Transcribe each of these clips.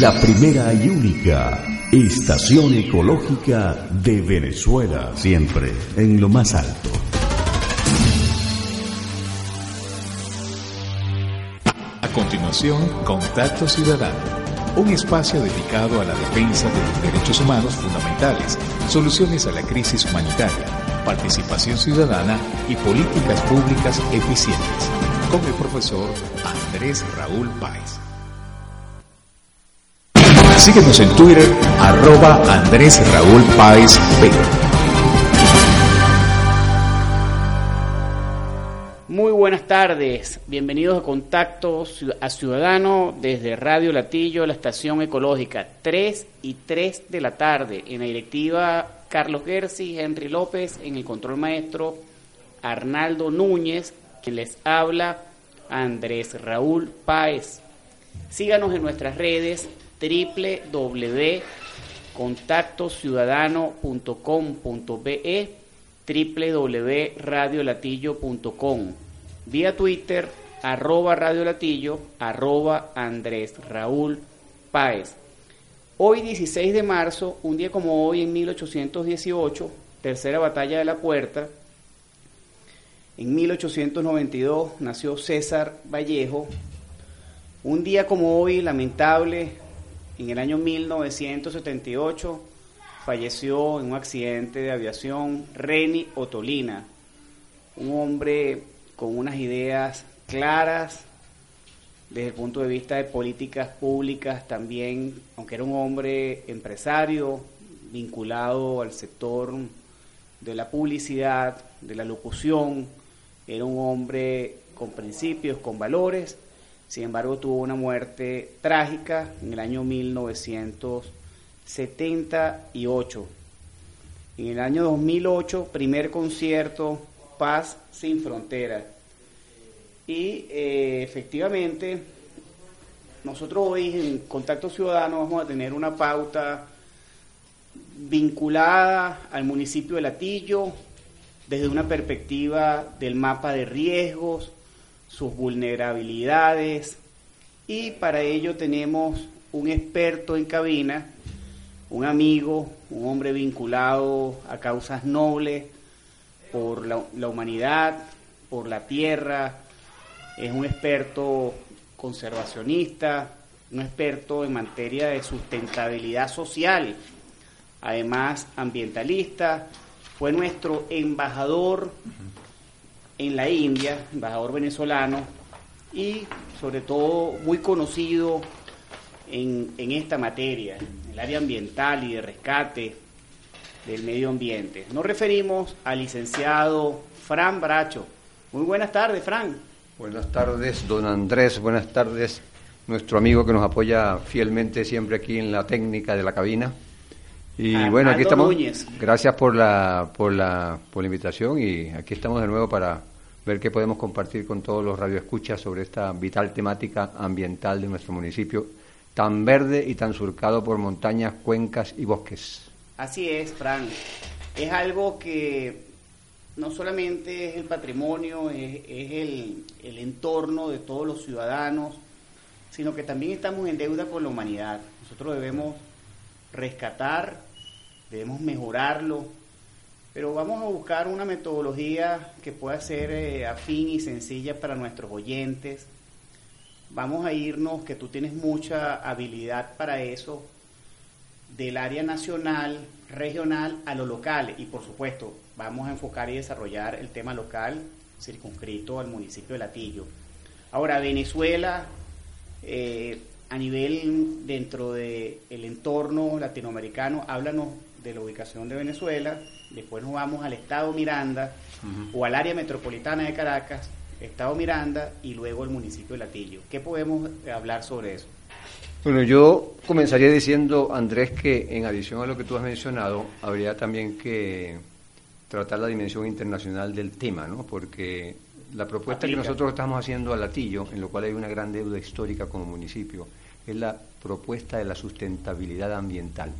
La primera y única estación ecológica de Venezuela, siempre en lo más alto. A continuación, Contacto Ciudadano, un espacio dedicado a la defensa de los derechos humanos fundamentales, soluciones a la crisis humanitaria, participación ciudadana y políticas públicas eficientes, con el profesor Andrés Raúl Páez. Síguenos en Twitter, arroba Andrés Raúl Páez. Muy buenas tardes, bienvenidos a Contacto a Ciudadano desde Radio Latillo, la estación ecológica, 3 y 3 de la tarde, en la directiva Carlos Gersi, Henry López, en el control maestro Arnaldo Núñez, quien les habla Andrés Raúl Páez. Síganos en nuestras redes www.contactociudadano.com.be www.radiolatillo.com vía Twitter arroba Radio Latillo arroba Andrés Raúl Páez. Hoy 16 de marzo un día como hoy en 1818 tercera batalla de la puerta. En 1892 nació César Vallejo. Un día como hoy lamentable en el año 1978 falleció en un accidente de aviación Reni Otolina, un hombre con unas ideas claras desde el punto de vista de políticas públicas también, aunque era un hombre empresario vinculado al sector de la publicidad, de la locución, era un hombre con principios, con valores, sin embargo, tuvo una muerte trágica en el año 1978. En el año 2008, primer concierto Paz sin Fronteras. Y eh, efectivamente, nosotros hoy en Contacto Ciudadano vamos a tener una pauta vinculada al municipio de Latillo desde una perspectiva del mapa de riesgos, sus vulnerabilidades. Y para ello tenemos un experto en cabina, un amigo, un hombre vinculado a causas nobles por la, humanidad, por la tierra, es un experto conservacionista, un experto en materia de sustentabilidad social, además ambientalista, fue nuestro embajador en la India, embajador venezolano, y sobre todo muy conocido en, en esta materia, en el área ambiental y de rescate del medio ambiente. Nos referimos al licenciado Fran Bracho. Muy buenas tardes, Fran. Buenas tardes, don Andrés. Buenas tardes, nuestro amigo que nos apoya fielmente siempre aquí en la técnica de la cabina. Y bueno, aquí estamos. Gracias por la, por, la, por la invitación y aquí estamos de nuevo para ver qué podemos compartir con todos los radioescuchas sobre esta vital temática ambiental de nuestro municipio, tan verde y tan surcado por montañas, cuencas y bosques. Así es, Fran. Es algo que no solamente es el patrimonio, es, el, el entorno de todos los ciudadanos, sino que también estamos en deuda con la humanidad. Nosotros debemos rescatar, debemos mejorarlo, pero vamos a buscar una metodología que pueda ser eh, afín y sencilla para nuestros oyentes. Vamos a irnos, que tú tienes mucha habilidad para eso, del área nacional, regional a lo local. Y por supuesto, vamos a enfocar y desarrollar el tema local circunscrito al municipio de Latillo. Ahora, Venezuela, eh, a nivel dentro del el entorno latinoamericano, háblanos de la ubicación de Venezuela, después nos vamos al Estado Miranda o al área metropolitana de Caracas, Estado Miranda y luego el municipio de Latillo. ¿Qué podemos hablar sobre eso? Bueno, yo comenzaría diciendo, Andrés, que en adición a lo que tú has mencionado, habría también que tratar la dimensión internacional del tema, ¿no? Porque la propuesta que nosotros estamos haciendo a Latillo, en lo cual hay una gran deuda histórica como municipio, es la propuesta de la sustentabilidad ambiental,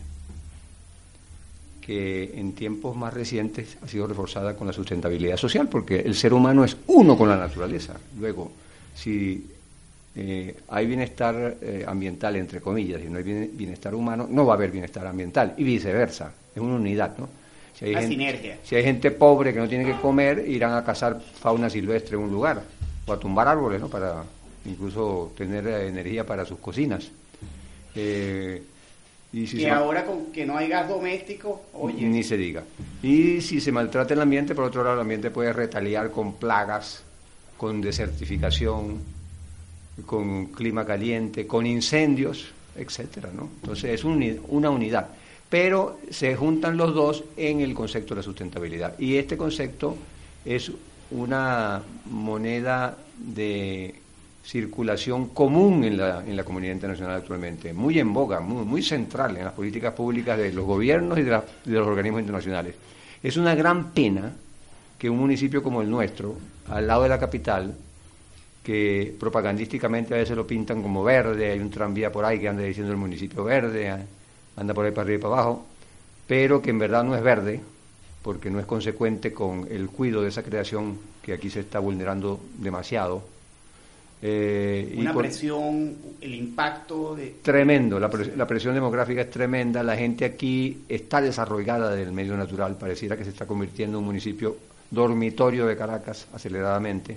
que en tiempos más recientes ha sido reforzada con la sustentabilidad social, porque el ser humano es uno con la naturaleza. Luego, si eh, hay bienestar eh, ambiental, entre comillas, y no hay bienestar humano, no va a haber bienestar ambiental, y viceversa, es una unidad, ¿no? Si hay, gente, si hay gente pobre que no tiene que comer, irán a cazar fauna silvestre en un lugar, o a tumbar árboles, ¿no? Para incluso tener eh, energía para sus cocinas. Y, si ahora con que no hay gas doméstico, oye. Ni se diga. Y si se maltrata el ambiente, por otro lado, el ambiente puede retaliar con plagas, con desertificación, con clima caliente, con incendios, etcétera, ¿no? Entonces es una unidad, pero se juntan los dos en el concepto de la sustentabilidad y este concepto es una moneda de circulación común en la, en la comunidad internacional actualmente, muy en boga, muy, muy central en las políticas públicas de los gobiernos y de, de los organismos internacionales. Es una gran pena que un municipio como el nuestro, al lado de la capital, que propagandísticamente a veces lo pintan como verde, hay un tranvía por ahí que anda diciendo el municipio verde, anda por ahí para arriba y para abajo, pero que en verdad no es verde, porque no es consecuente con el cuidado de esa creación que aquí se está vulnerando demasiado. Eh, Una presión, el impacto de... Tremendo, la, la, presión demográfica es tremenda, la gente aquí está desarrollada del medio natural, pareciera que se está convirtiendo en un municipio dormitorio de Caracas aceleradamente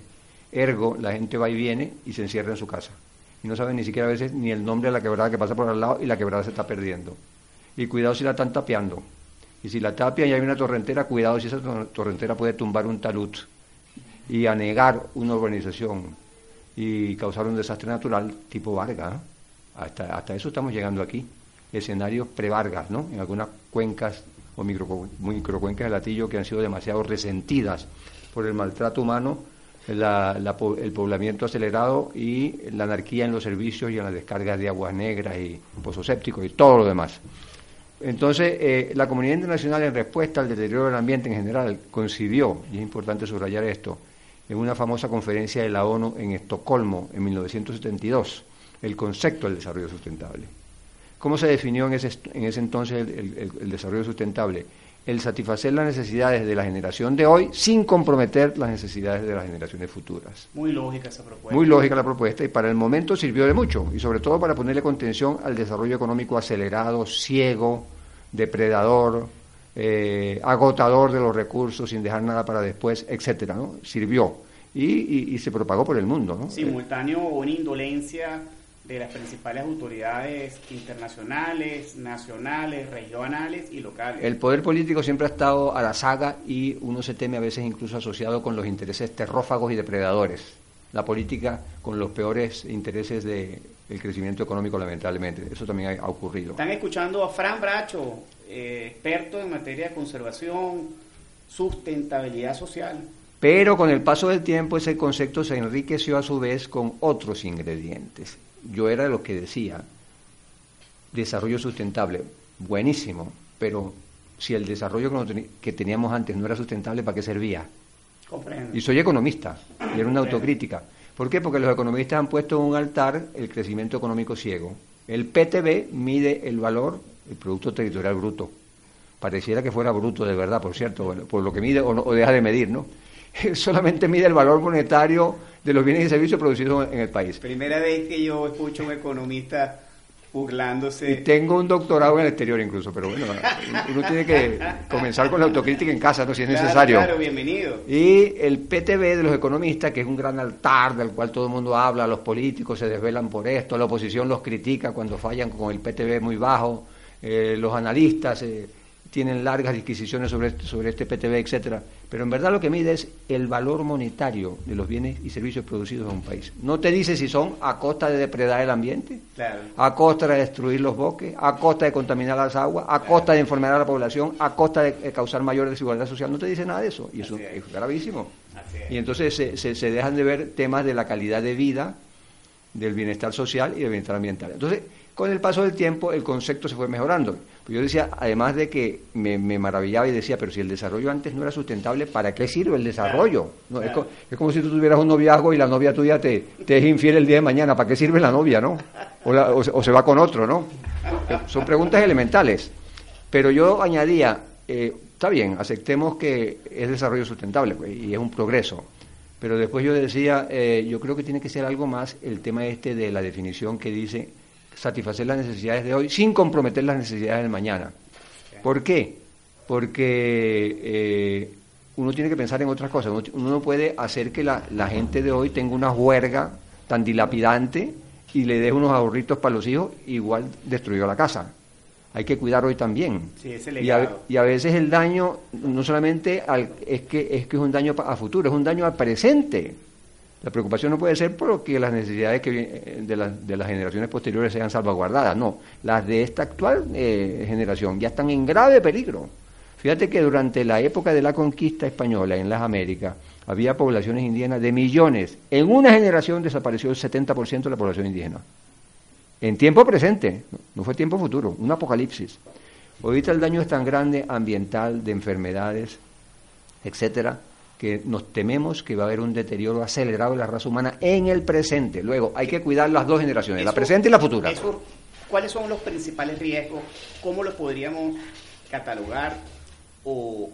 Ergo, la gente va y viene y se encierra en su casa. Y no sabe ni siquiera a veces ni el nombre de la quebrada que pasa por al lado y la quebrada se está perdiendo. Y cuidado si la están tapeando. Y si la tapia y hay una torrentera, cuidado si esa torrentera puede tumbar un talud y anegar una urbanización y causar un desastre natural tipo Vargas. Hasta, hasta eso estamos llegando aquí. Escenarios pre-Vargas, ¿no? En algunas cuencas o micro, microcuencas de latillo que han sido demasiado resentidas por el maltrato humano el poblamiento acelerado y la anarquía en los servicios y en las descargas de aguas negras y pozos sépticos y todo lo demás. Entonces, eh, la comunidad internacional en respuesta al deterioro del ambiente en general concibió, y es importante subrayar esto, en una famosa conferencia de la ONU en Estocolmo en 1972, el concepto del desarrollo sustentable. ¿Cómo se definió en ese, en ese entonces el desarrollo sustentable? el satisfacer las necesidades de la generación de hoy sin comprometer las necesidades de las generaciones futuras. Muy lógica esa propuesta. Muy lógica la propuesta y para el momento sirvió de mucho y sobre todo para ponerle contención al desarrollo económico acelerado, ciego, depredador, eh, agotador de los recursos sin dejar nada para después, etcétera, ¿no? Sirvió y, y, se propagó por el mundo, ¿no? Simultáneo una indolencia de las principales autoridades internacionales, nacionales, regionales y locales. El poder político siempre ha estado a la saga y uno se teme a veces incluso asociado con los intereses terrófagos y depredadores. La política con los peores intereses del crecimiento económico, lamentablemente. Eso también ha, ocurrido. Están escuchando a Fran Bracho, eh, experto en materia de conservación, sustentabilidad social. Pero con el paso del tiempo ese concepto se enriqueció a su vez con otros ingredientes yo era de los que decía, desarrollo sustentable, buenísimo, pero si el desarrollo que teníamos antes no era sustentable, ¿para qué servía? Comprendo. Y soy economista, y era una autocrítica. ¿Por qué? Porque los economistas han puesto en un altar el crecimiento económico ciego. El PTB mide el valor, el Producto Territorial Bruto. Pareciera que fuera bruto de verdad, por cierto, por lo que mide o, o deja de medir, ¿no? solamente mide el valor monetario de los bienes y servicios producidos en el país. Primera vez que yo escucho a un economista burlándose. Y tengo un doctorado en el exterior incluso, pero bueno, uno tiene que comenzar con la autocrítica en casa, ¿no? si es necesario. Claro, bienvenido. Y el PTB de los economistas, que es un gran altar del cual todo el mundo habla, los políticos se desvelan por esto, la oposición los critica cuando fallan con el PTB muy bajo, eh, los analistas... Eh, tienen largas disquisiciones sobre este, sobre este PTB, etcétera, pero en verdad lo que mide es el valor monetario de los bienes y servicios producidos en un país. No te dice si son a costa de depredar el ambiente, a costa de destruir los bosques, a costa de contaminar las aguas, a costa de enfermar a la población, a costa de causar mayor desigualdad social. No te dice nada de eso, y eso es, gravísimo. Y entonces se, se, se dejan de ver temas de la calidad de vida del bienestar social y del bienestar ambiental. Entonces, con el paso del tiempo, el concepto se fue mejorando. Pues yo decía, además de que me, maravillaba y decía, pero si el desarrollo antes no era sustentable, ¿para qué sirve el desarrollo? es, como si tú tuvieras un noviazgo y la novia tuya te, te es infiel el día de mañana, ¿para qué sirve la novia, no? O, se va con otro, ¿no? Son preguntas elementales. Pero yo añadía, eh, está bien, aceptemos que es desarrollo sustentable pues, y es un progreso. Pero después yo decía, eh, yo creo que tiene que ser algo más el tema este de la definición que dice satisfacer las necesidades de hoy sin comprometer las necesidades del mañana. ¿Por qué? Porque eh, uno tiene que pensar en otras cosas. Uno no puede hacer que la, gente de hoy tenga una huerga tan dilapidante y le deje unos ahorritos para los hijos, igual destruyó la casa. Hay que cuidar hoy también. y, a, y, a, veces el daño no solamente es, que, es que es un daño a futuro, es un daño al presente. La preocupación no puede ser porque las necesidades que, eh, de, de, las generaciones posteriores sean salvaguardadas, no, las de esta actual eh, generación ya están en grave peligro. Fíjate que durante la época de la conquista española en las Américas había poblaciones indígenas de millones. En una generación desapareció el 70% de la población indígena. En tiempo presente, no fue tiempo futuro, un apocalipsis. Ahorita el daño es tan grande ambiental, de enfermedades, etcétera, que nos tememos que va a haber un deterioro acelerado de la raza humana en el presente. Luego, hay que cuidar las dos generaciones, la presente y la futura. ¿Cuáles son los principales riesgos? ¿Cómo los podríamos catalogar o,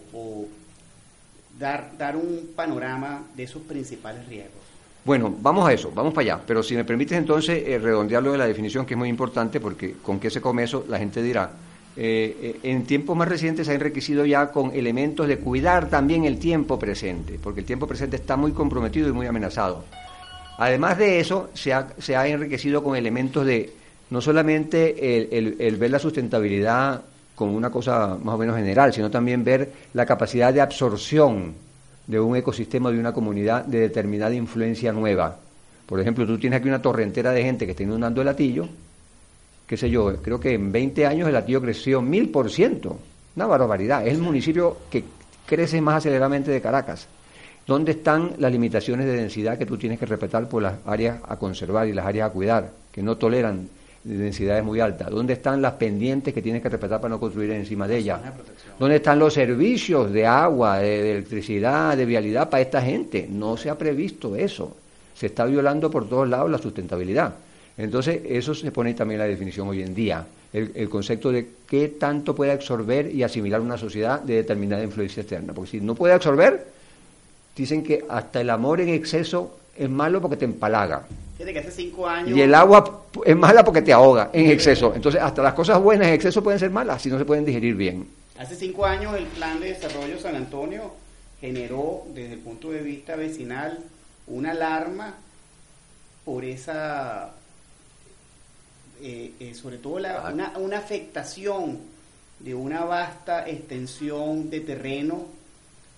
dar, dar un panorama de esos principales riesgos? Bueno, vamos a eso, vamos para allá. Pero si me permites entonces eh, redondearlo de la definición, que es muy importante, porque con qué se come eso, la gente dirá, eh, en tiempos más recientes se ha enriquecido ya con elementos de cuidar también el tiempo presente, porque el tiempo presente está muy comprometido y muy amenazado. Además de eso, se ha, se ha enriquecido con elementos de no solamente el, ver la sustentabilidad como una cosa más o menos general, sino también ver la capacidad de absorción de un ecosistema, de una comunidad, de determinada influencia nueva. Por ejemplo, tú tienes aquí una torrentera de gente que está inundando el latillo, qué sé yo, creo que en 20 años el Atillo creció mil por ciento. Una barbaridad. Es el municipio que crece más aceleradamente de Caracas. ¿Dónde están las limitaciones de densidad que tú tienes que respetar por las áreas a conservar y las áreas a cuidar, que no toleran densidades muy altas? ¿Dónde están las pendientes que tienes que respetar para no construir encima de ellas? ¿Dónde están los servicios de agua, de electricidad, de vialidad para esta gente? No se ha previsto eso. Se está violando por todos lados la sustentabilidad. Entonces, eso se pone también en la definición hoy en día, el, concepto de qué tanto puede absorber y asimilar una sociedad de determinada influencia externa. Porque si no puede absorber, dicen que hasta el amor en exceso es malo porque te empalaga. que hace cinco años... Y el agua es mala porque te ahoga en exceso. Entonces, hasta las cosas buenas en exceso pueden ser malas si no se pueden digerir bien. Hace cinco años el Plan de Desarrollo San Antonio generó, desde el punto de vista vecinal, una alarma por esa eh, eh, sobre todo una, una afectación de una vasta extensión de terreno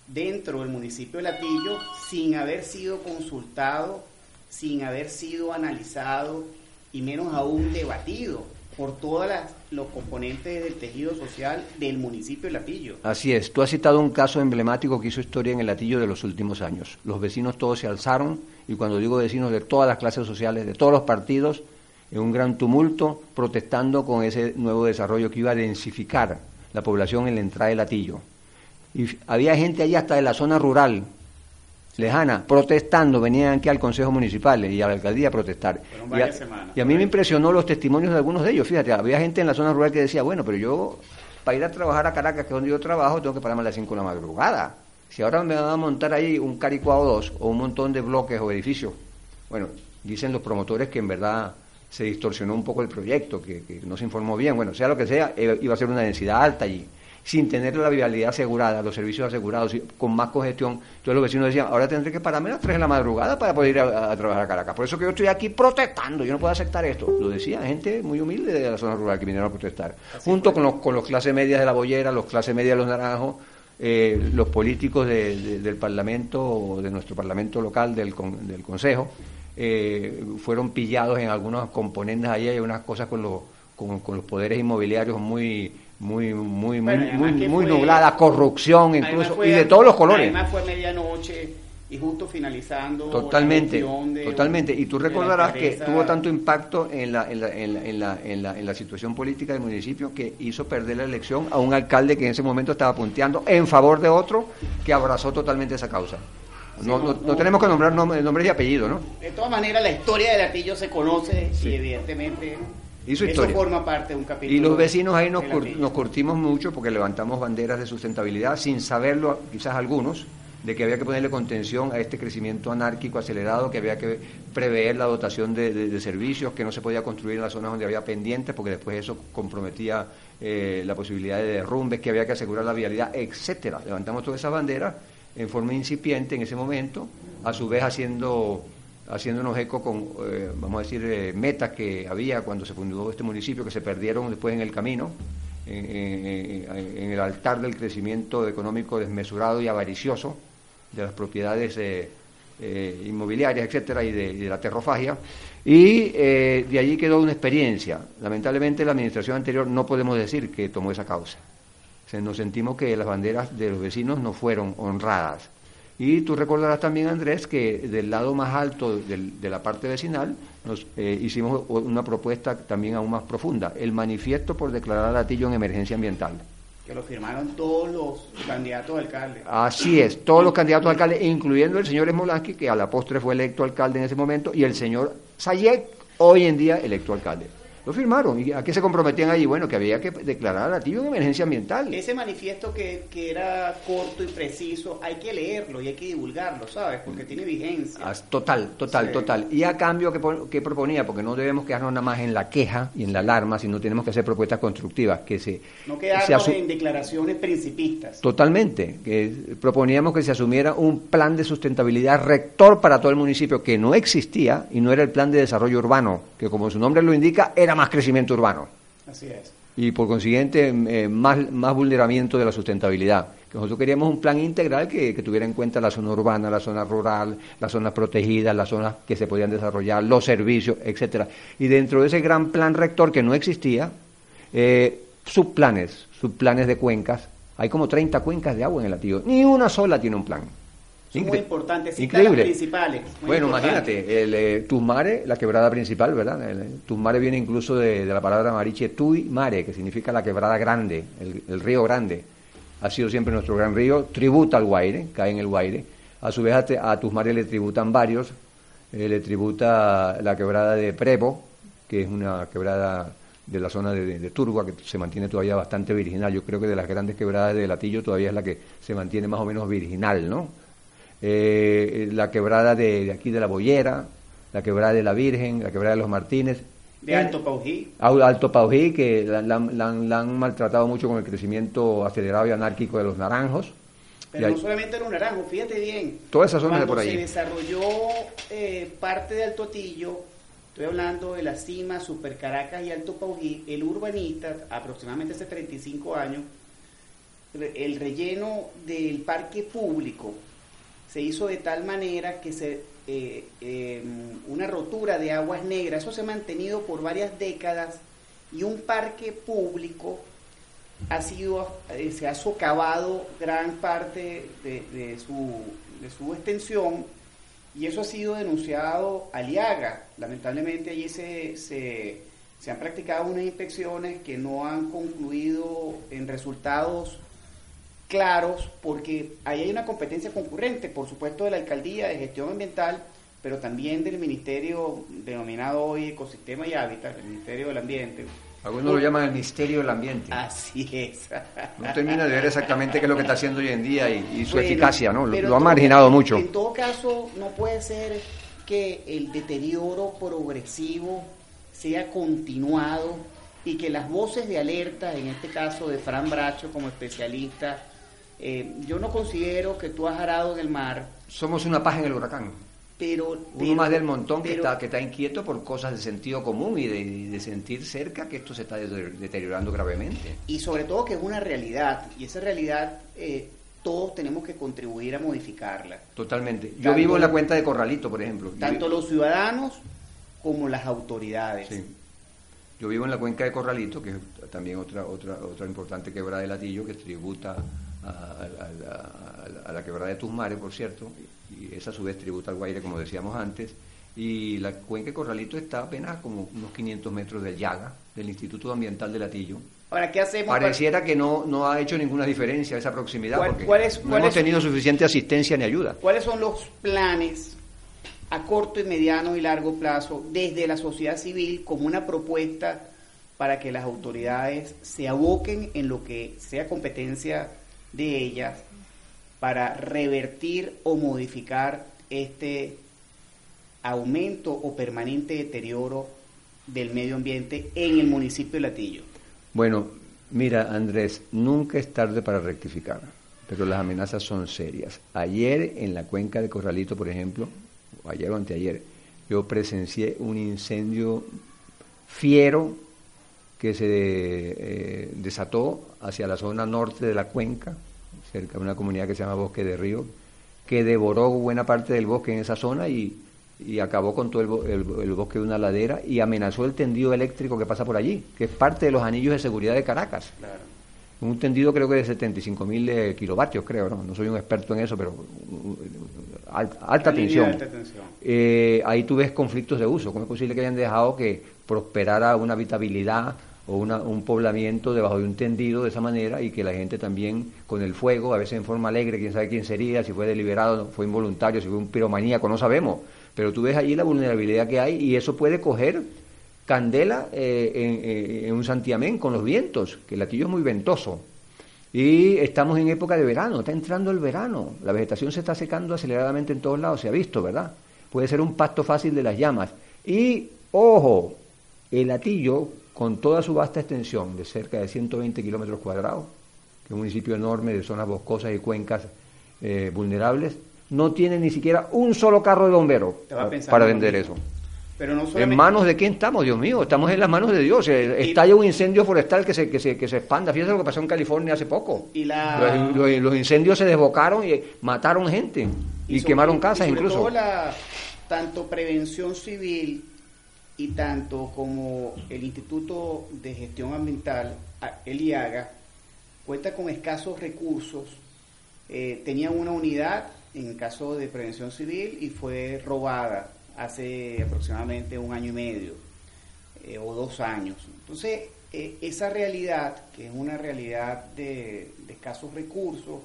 dentro del municipio de Latillo sin haber sido consultado, sin haber sido analizado y menos aún debatido por todos los componentes del tejido social del municipio de Latillo. Así es, tú has citado un caso emblemático que hizo historia en el Latillo de los últimos años. Los vecinos todos se alzaron y cuando digo vecinos de todas las clases sociales, de todos los partidos, en un gran tumulto protestando con ese nuevo desarrollo que iba a densificar la población en la entrada de Latillo. Y había gente allí hasta de la zona rural, lejana, protestando, venían aquí al Consejo Municipal y a la alcaldía a protestar. Y a, y a, mí me impresionó los testimonios de algunos de ellos, fíjate, había gente en la zona rural que decía, bueno, pero yo para ir a trabajar a Caracas, que es donde yo trabajo, tengo que pararme a las 5 de la madrugada. Si ahora me van a montar ahí un caricuado dos o un montón de bloques o edificios, bueno, dicen los promotores que en verdad se distorsionó un poco el proyecto, que, no se informó bien. Bueno, sea lo que sea, eh, iba a ser una densidad alta allí, sin tener la vialidad asegurada, los servicios asegurados, con más congestión. Entonces los vecinos decían, ahora tendré que pararme a las 3 de la madrugada para poder ir a, trabajar a Caracas. Por eso que yo estoy aquí protestando, yo no puedo aceptar esto. Lo decía gente muy humilde de la zona rural que vinieron a protestar. Junto con los, con los clases medias de la Bollera, los clases medias de los Naranjos, eh, los políticos del Parlamento, de nuestro Parlamento local, del, del Consejo, eh, fueron pillados en algunos componentes ahí, hay unas cosas con los, con, los poderes inmobiliarios muy muy muy muy, muy, nubladas, corrupción incluso, y de todos los colores. Además fue medianoche, y justo finalizando totalmente totalmente. Y tú recordarás que tuvo tanto impacto en la en la, en, la, en, la, en, la, situación política del municipio que hizo perder la elección a un alcalde que en ese momento estaba punteando en favor de otro que abrazó totalmente esa causa no, no, tenemos que nombrar nombres y apellidos, ¿no? De todas maneras, la historia del Atillo se conoce y evidentemente Eso forma parte de un capítulo. Y los vecinos ahí nos, nos curtimos mucho porque levantamos banderas de sustentabilidad sin saberlo, quizás algunos, de que había que ponerle contención a este crecimiento anárquico acelerado, que había que prever la dotación de, servicios, que no se podía construir en las zonas donde había pendientes, porque después eso comprometía eh, la posibilidad de derrumbes, que había que asegurar la vialidad, etcétera. Levantamos todas esas banderas en forma incipiente en ese momento, a su vez haciendo haciéndonos eco con, eh, vamos a decir, eh, metas que había cuando se fundó este municipio, que se perdieron después en el camino, en, el altar del crecimiento económico desmesurado y avaricioso de las propiedades eh, inmobiliarias, etcétera, y de, la terrofagia. Y de allí quedó una experiencia. Lamentablemente, la administración anterior no podemos decir que tomó esa causa. Nos sentimos que las banderas de los vecinos no fueron honradas y tú recordarás también, Andrés, que del lado más alto de la parte vecinal nos eh, hicimos una propuesta también aún más profunda, el manifiesto por declarar a Latillo en emergencia ambiental. Que lo firmaron todos los candidatos a alcalde. Así es, todos los candidatos a alcalde, incluyendo el señor Smolansky, que a la postre fue electo alcalde en ese momento, y el señor Sayek, hoy en día electo alcalde. Lo firmaron. ¿Y a qué se comprometían ahí? Bueno, que había que declarar a Tillo en emergencia ambiental. Ese manifiesto que, que, era corto y preciso, hay que leerlo y hay que divulgarlo, ¿sabes? Porque tiene vigencia. Ah, total, total, total. Y a cambio, ¿qué, proponía? Porque no debemos quedarnos nada más en la queja y en la alarma, sino tenemos que hacer propuestas constructivas. que se No quedarnos en declaraciones principistas. Totalmente. Que proponíamos que se asumiera un plan de sustentabilidad rector para todo el municipio que no existía y no era el plan de desarrollo urbano, que como su nombre lo indica, era más crecimiento urbano. Así es. Y por consiguiente, eh, más, más vulneramiento de la sustentabilidad. nosotros queríamos un plan integral que, tuviera en cuenta la zona urbana, la zona rural, las zonas protegidas, las zonas que se podían desarrollar, los servicios, etcétera. Y dentro de ese gran plan rector que no existía, eh, subplanes, subplanes de cuencas. Hay como 30 cuencas de agua en el latido. Ni una sola tiene un plan muy importantes. Increíble. principales. bueno, imagínate, el eh, Tusmare, la quebrada principal, ¿verdad? El, eh, Tusmare viene incluso de, la palabra mariche Tui Mare, que significa la quebrada grande, el, río grande. Ha sido siempre nuestro gran río, tributa al Guaire, cae en el Guaire. A su vez a, Tusmare le tributan varios, eh, le tributa la quebrada de Prevo, que es una quebrada de la zona de, de, Turba, que se mantiene todavía bastante virginal. Yo creo que de las grandes quebradas de Latillo todavía es la que se mantiene más o menos virginal, ¿no? Eh, la quebrada de, aquí de la Boyera, la quebrada de la Virgen, la quebrada de los Martínez. De Alto Paují. Alto Paují, que la, han maltratado mucho con el crecimiento acelerado y anárquico de los naranjos. Pero no solamente los naranjos, fíjate bien. Toda esa zona de por ahí. se desarrolló eh, parte de Alto Atillo, estoy hablando de la cima, Super Caracas y Alto Paují, el urbanista, aproximadamente hace 35 años, el relleno del parque público se hizo de tal manera que se eh, em, una rotura de aguas negras, eso se ha mantenido por varias décadas y un parque público ha sido, eh, se ha socavado gran parte de, su, de, su, extensión y eso ha sido denunciado a Liaga. Lamentablemente allí se, se, se han practicado unas inspecciones que no han concluido en resultados claros, porque ahí hay una competencia concurrente, por supuesto, de la alcaldía de gestión ambiental, pero también del ministerio denominado hoy Ecosistema y Hábitat, el Ministerio del Ambiente. Algunos lo llaman el Ministerio del Ambiente. Así es. No termina de ver exactamente qué es lo que está haciendo hoy en día y, su eficacia, ¿no? Lo, ha marginado mucho. En todo caso, no puede ser que el deterioro progresivo sea continuado y que las voces de alerta, en este caso de Fran Bracho como especialista, eh, yo no considero que tú has arado en el mar. Somos una paja en el huracán. Pero, Uno más del montón que, está, que está inquieto por cosas de sentido común y de, sentir cerca que esto se está deteriorando gravemente. Y sobre todo que es una realidad, y esa realidad eh, todos tenemos que contribuir a modificarla. Totalmente. Yo vivo en la cuenta de Corralito, por ejemplo. Tanto los ciudadanos como las autoridades. Yo vivo en la cuenca de Corralito, que es también otra, otra, otra importante quebrada de Latillo que tributa a, la quebrada de Tusmares, por cierto, y esa a su vez tributa al Guaire, como decíamos antes. Y la cuenca de Corralito está apenas como unos 500 metros del Llaga, del Instituto Ambiental de Latillo. Ahora, ¿qué hacemos? Pareciera que no, no ha hecho ninguna diferencia esa proximidad, porque no hemos tenido suficiente asistencia ni ayuda. ¿Cuáles son los planes a corto y mediano y largo plazo desde la sociedad civil como una propuesta para que las autoridades se aboquen en lo que sea competencia de ellas para revertir o modificar este aumento o permanente deterioro del medio ambiente en el municipio de Latillo? Bueno, mira Andrés, nunca es tarde para rectificar, pero las amenazas son serias. Ayer en la cuenca de Corralito, por ejemplo, ayer o anteayer, yo presencié un incendio fiero que se eh, desató hacia la zona norte de la cuenca, cerca de una comunidad que se llama Bosque de Río, que devoró buena parte del bosque en esa zona y, acabó con todo el, bosque de una ladera y amenazó el tendido eléctrico que pasa por allí, que es parte de los anillos de seguridad de Caracas. Un tendido creo que de 75 mil eh, kilovatios, creo, ¿no? No soy un experto en eso, pero alta, tensión. Eh, ahí tú ves conflictos de uso. ¿Cómo es posible que hayan dejado que prosperara una habitabilidad o un poblamiento debajo de un tendido de esa manera y que la gente también con el fuego, a veces en forma alegre, quién sabe quién sería, si fue deliberado, fue involuntario, si fue un piromaníaco, no sabemos. Pero tú ves allí la vulnerabilidad que hay y eso puede coger candela eh, en, en, un santiamén con los vientos, que el latillo es muy ventoso. Y estamos en época de verano, está entrando el verano, la vegetación se está secando aceleradamente en todos lados, se ha visto, ¿verdad? Puede ser un pasto fácil de las llamas. Y, ojo, el Atillo, con toda su vasta extensión de cerca de 120 kilómetros cuadrados, que es un municipio enorme de zonas boscosas y cuencas eh, vulnerables, no tiene ni siquiera un solo carro de bombero para vender eso. ¿En manos de quién estamos, Dios mío? Estamos en las manos de Dios. Eh, estalla un incendio forestal que se, que se, que se expanda. Fíjate lo que pasó en California hace poco. Y los, incendios se desbocaron y mataron gente. Y, quemaron casas incluso. tanto prevención civil y tanto como el Instituto de Gestión Ambiental, el IAGA, cuenta con escasos recursos. Eh, tenía una unidad en caso de prevención civil y fue robada hace aproximadamente un año y medio eh, o dos años. Entonces, eh, esa realidad, que es una realidad de, escasos recursos,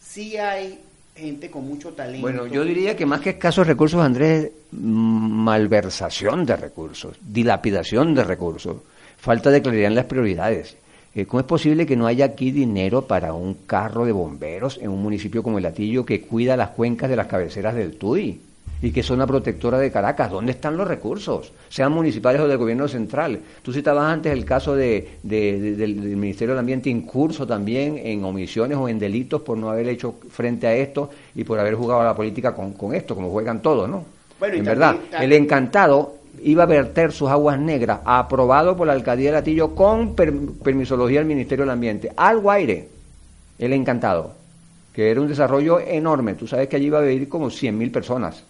sí hay gente con mucho talento. Bueno, yo diría que más que escasos recursos, Andrés, malversación de recursos, dilapidación de recursos, falta de claridad en las prioridades. Eh, ¿Cómo es posible que no haya aquí dinero para un carro de bomberos en un municipio como el Latillo que cuida las cuencas de las cabeceras del TUI? Y que zona protectora de Caracas. ¿Dónde están los recursos? Sean municipales o del gobierno central. Tú citabas antes el caso de, del, Ministerio del Ambiente incurso también en omisiones o en delitos por no haber hecho frente a esto y por haber jugado a la política con, con esto, como juegan todos, ¿no? Bueno, en verdad, el encantado iba a verter sus aguas negras, aprobado por la alcaldía de Latillo con permisología del Ministerio del Ambiente, al Guaire, el encantado, que era un desarrollo enorme. Tú sabes que allí iba a vivir como 100.000 personas.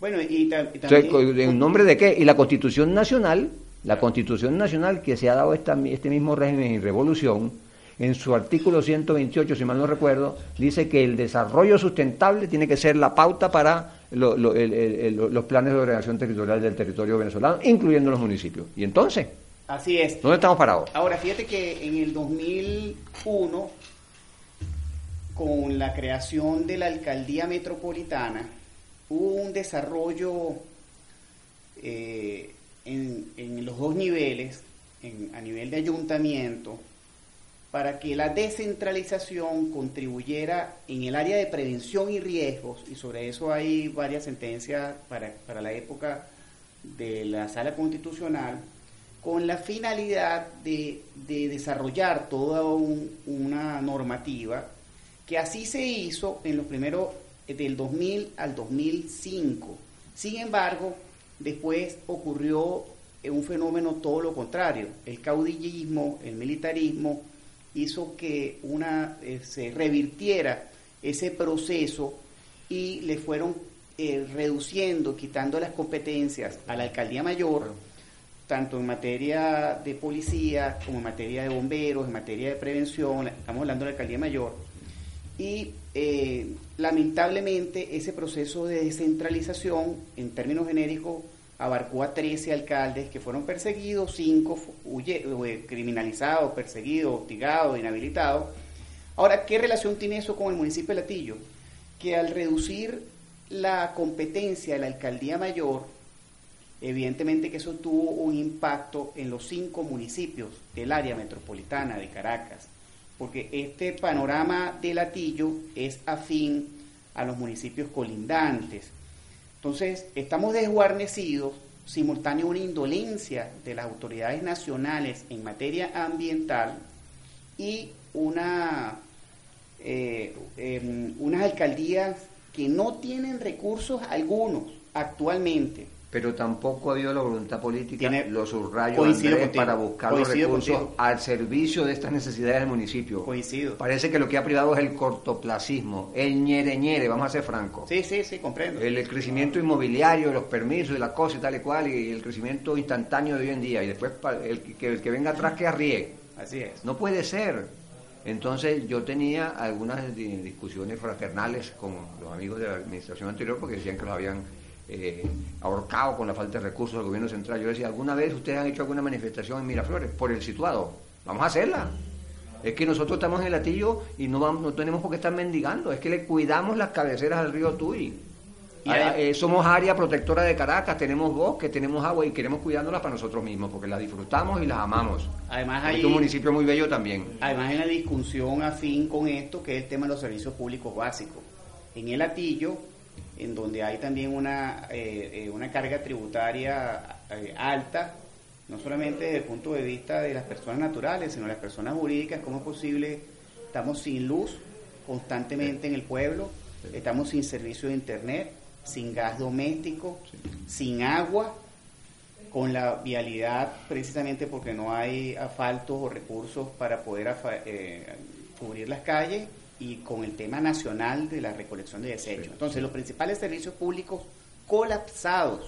Bueno, y, también... ¿En nombre de qué? Y la Constitución Nacional, la Constitución Nacional que se ha dado esta, este mismo régimen y revolución, en su artículo 128, si mal no recuerdo, dice que el desarrollo sustentable tiene que ser la pauta para los planes de ordenación territorial del territorio venezolano, incluyendo los municipios. ¿Y entonces? Así es. ¿Dónde estamos parados? Ahora, fíjate que en el 2001, con la creación de la alcaldía metropolitana, un desarrollo eh, en, los dos niveles, a nivel de ayuntamiento, para que la descentralización contribuyera en el área de prevención y riesgos, y sobre eso hay varias sentencias para, la época de la sala constitucional, con la finalidad de, desarrollar toda una normativa que así se hizo en los primeros del 2000 al 2005. Sin embargo, después ocurrió un fenómeno todo lo contrario. El caudillismo, el militarismo, hizo que una, eh, se revirtiera ese proceso y le fueron eh, reduciendo, quitando las competencias a la alcaldía mayor, tanto en materia de policía como en materia de bomberos, en materia de prevención, estamos hablando de la alcaldía mayor, y eh, lamentablemente ese proceso de descentralización, en términos genéricos, abarcó a 13 alcaldes que fueron perseguidos, 5 eh, criminalizados, perseguidos, hostigados, inhabilitados. Ahora, ¿qué relación tiene eso con el municipio de Latillo? Que al reducir la competencia de la alcaldía mayor, evidentemente que eso tuvo un impacto en los cinco municipios del área metropolitana de Caracas porque este panorama de Latillo es afín a los municipios colindantes. Entonces, estamos desguarnecidos, simultáneo una indolencia de las autoridades nacionales en materia ambiental y una, eh, em, unas alcaldías que no tienen recursos algunos actualmente pero tampoco ha habido la voluntad política, los subrayos para buscar los recursos al servicio de estas necesidades del municipio. Coincido. Parece que lo que ha privado es el cortoplacismo, el ñere ñere, vamos a ser francos. Sí, sí, sí, comprendo. El, crecimiento inmobiliario, los permisos, y las cosas y tal y cual, y el crecimiento instantáneo de hoy en día, y después el, que, el que venga atrás que arríe. Así es. No puede ser. Entonces yo tenía algunas discusiones fraternales con los amigos de la administración anterior porque decían que los habían eh, ahorcado con la falta de recursos del gobierno central. Yo decía, ¿alguna vez ustedes han hecho alguna manifestación en Miraflores por el situado? Vamos a hacerla. Es que nosotros estamos en el latillo y no, vamos, no tenemos por qué estar mendigando. Es que le cuidamos las cabeceras al río Tuy. Ah, eh, somos área protectora de Caracas, tenemos bosque, tenemos agua y queremos cuidándolas para nosotros mismos porque las disfrutamos y las amamos. Además hay un municipio muy bello también. Además hay una discusión afín con esto que es el tema de los servicios públicos básicos. En el Latillo en donde hay también una, eh, eh, una carga tributaria eh, alta, no solamente desde el punto de vista de las personas naturales, sino de las personas jurídicas, cómo es posible, estamos sin luz constantemente en el pueblo, estamos sin servicio de internet, sin gas doméstico, sin agua, con la vialidad precisamente porque no hay asfaltos o recursos para poder cubrir las calles y con el tema nacional de la recolección de desechos. Entonces, los principales servicios públicos colapsados.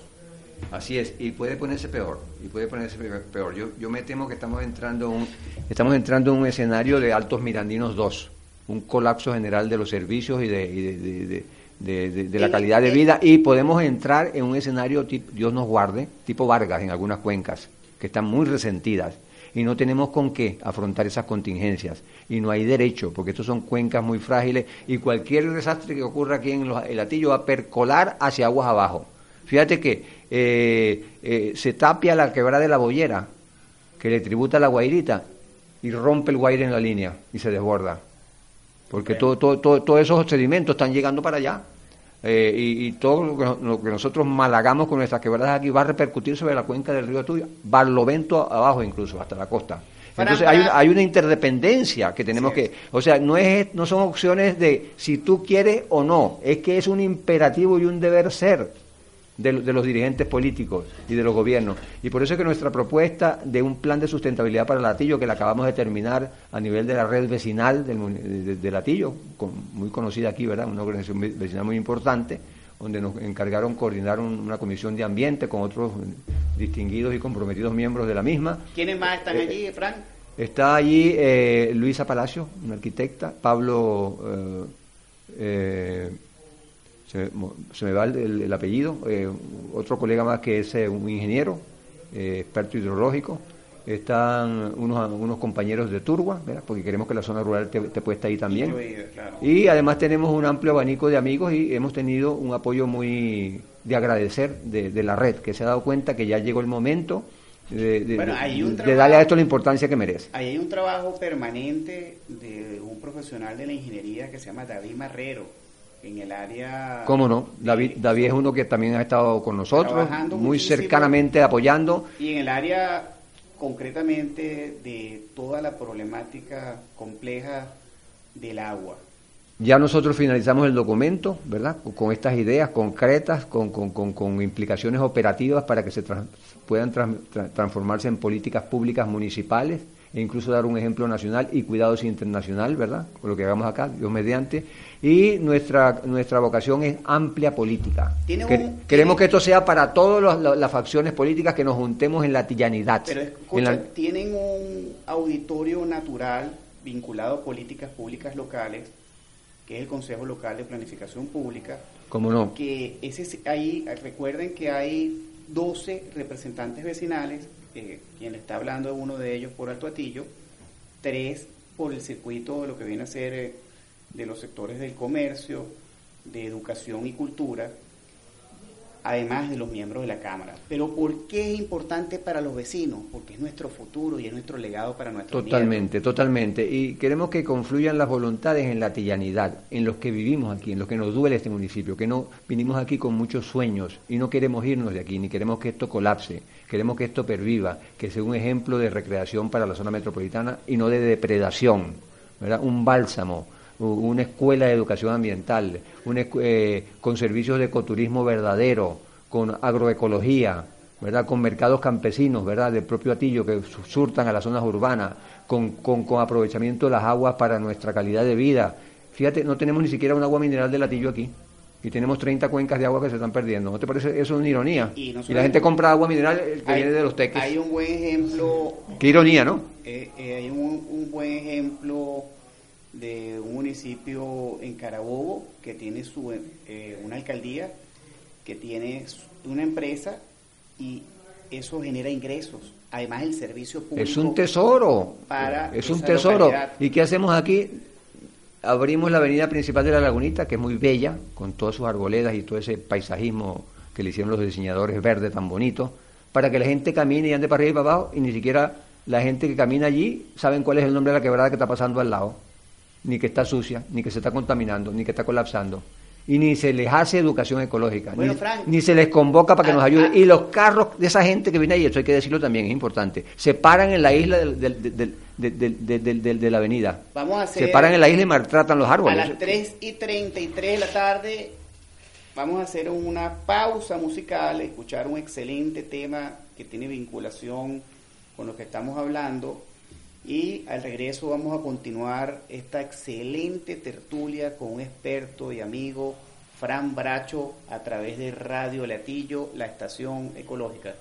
Así es, y puede ponerse peor, y puede ponerse peor. Yo, yo me temo que estamos entrando, un, estamos entrando en un escenario de Altos Mirandinos 2, un colapso general de los servicios y de, de, la calidad de vida, y podemos entrar en un escenario, tipo, Dios nos guarde, tipo Vargas en algunas cuencas, que están muy resentidas y no tenemos con qué afrontar esas contingencias. Y no hay derecho, porque estos son cuencas muy frágiles y cualquier desastre que ocurra aquí en el Atillo va a percolar hacia aguas abajo. Fíjate que eh, eh, se tapia la quebrada de la boyera, que le tributa a la guairita, y rompe el guaire en la línea y se desborda. Porque todo, todo, todos esos sedimentos están llegando para allá. Eh, y, todo lo que, nosotros malagamos con nuestras quebradas aquí va a repercutir sobre la cuenca del río Tuya, Barlovento abajo incluso, hasta la costa. Entonces hay, hay, una interdependencia que tenemos que, o sea, no es no son opciones de si tú quieres o no, es que es un imperativo y un deber ser de, los dirigentes políticos y de los gobiernos. Y por eso es que nuestra propuesta de un plan de sustentabilidad para Latillo, que la acabamos de terminar a nivel de la red vecinal del, de, Latillo, muy conocida aquí, ¿verdad? Una organización vecinal muy importante, donde nos encargaron coordinar una comisión de ambiente con otros distinguidos y comprometidos miembros de la misma. ¿Quiénes más están eh, allí, Frank? Está allí eh, Luisa Palacio, una arquitecta, Pablo... Eh, se, me va el, apellido, eh, otro colega más que es eh, un ingeniero, eh, experto hidrológico, están unos, unos compañeros de Turba, porque queremos que la zona rural te, te puesta ahí también. Y además tenemos un amplio abanico de amigos y hemos tenido un apoyo muy de agradecer de, la red, que se ha dado cuenta que ya llegó el momento de, de, darle a esto la importancia que merece. Ahí hay un trabajo permanente de un profesional de la ingeniería que se llama David Marrero en el área... ¿Cómo no? David, David es uno que también ha estado con nosotros, muy cercanamente apoyando. Y en el área concretamente de toda la problemática compleja del agua. Ya nosotros finalizamos el documento, ¿verdad? Con estas ideas concretas, con, con, con, implicaciones operativas para que se puedan transformarse en políticas públicas municipales e incluso dar un ejemplo nacional y cuidados internacional, ¿verdad? Con lo que hagamos acá, Dios mediante. Y nuestra, nuestra vocación es amplia política. queremos que esto sea para todas las facciones políticas que nos juntemos en la tillanidad. Pero escucha, tienen un auditorio natural vinculado a políticas públicas locales, que es el Consejo Local de Planificación Pública. ¿Cómo no? Que ese, ahí, recuerden que hay 12 representantes vecinales, quien le está hablando es uno de ellos por Alto Atillo, tres por el circuito de lo que viene a ser eh, de los sectores del comercio, de educación y cultura, además de los miembros de la Cámara. Pero ¿por qué es importante para los vecinos? Porque es nuestro futuro y es nuestro legado para nuestros Totalmente, totalmente. Y queremos que confluyan las voluntades en la tillanidad, en los que vivimos aquí, en los que nos duele este municipio, que no vinimos aquí con muchos sueños y no queremos irnos de aquí, ni queremos que esto colapse, queremos que esto perviva, que sea un ejemplo de recreación para la zona metropolitana y no de depredación, ¿verdad? Un bálsamo una escuela de educación ambiental, eh, con servicios de ecoturismo verdadero, con agroecología, ¿verdad? con mercados campesinos, ¿verdad? del propio Atillo que surtan a las zonas urbanas, con, con, aprovechamiento de las aguas para nuestra calidad de vida. Fíjate, no tenemos ni siquiera un agua mineral del Atillo aquí. Y tenemos 30 cuencas de agua que se están perdiendo. ¿No te parece eso es una ironía? Y, la gente compra agua mineral que viene de los teques. Hay un buen ejemplo. Qué ironía, ¿no? Eh, eh, hay un, un buen ejemplo de un municipio en Carabobo que tiene su, eh, una alcaldía, que tiene una empresa y eso genera ingresos. Además, el servicio público. Es un tesoro. Para es un tesoro. ¿Y qué hacemos aquí? Abrimos la avenida principal de la Lagunita, que es muy bella, con todas sus arboledas y todo ese paisajismo que le hicieron los diseñadores verde tan bonito, para que la gente camine y ande para arriba y para abajo, y ni siquiera la gente que camina allí saben cuál es el nombre de la quebrada que está pasando al lado ni que está sucia, ni que se está contaminando, ni que está colapsando. Y ni se les hace educación ecológica, ni, se les convoca para que nos ayude. y los carros de esa gente que viene ahí, eso hay que decirlo también, es importante, se paran en la isla de la avenida. Vamos a se paran en la isla y maltratan los árboles. A las 3 y 33 de la tarde vamos a hacer una pausa musical, escuchar un excelente tema que tiene vinculación con lo que estamos hablando y al regreso vamos a continuar esta excelente tertulia con un experto y amigo, Fran Bracho, a través de Radio Latillo, la estación ecológica.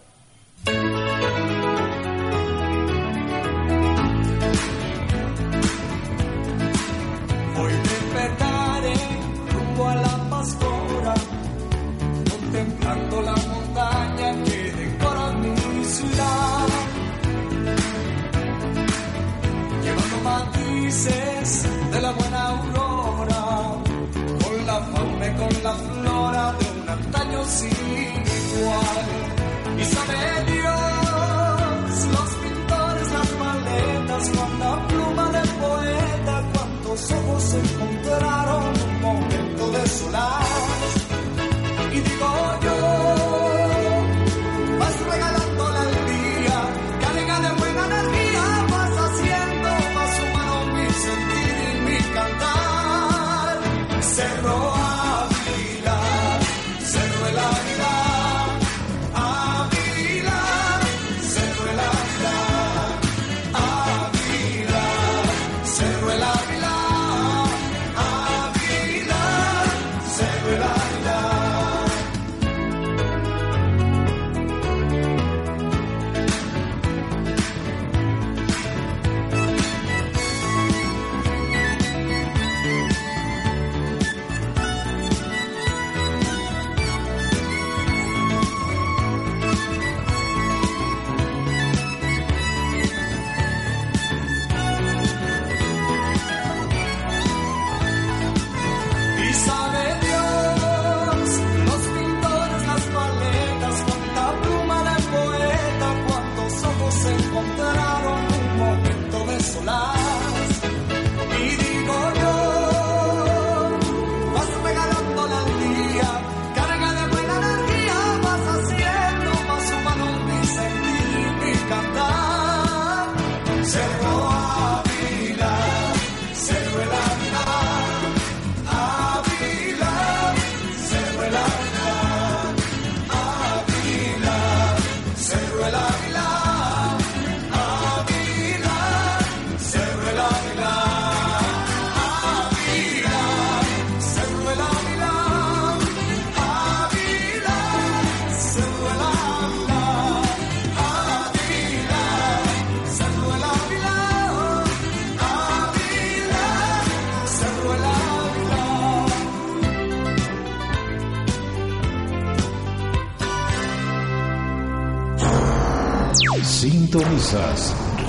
Matices de la buena aurora, con la fauna y con la flora de un antaño sin igual. Y sabe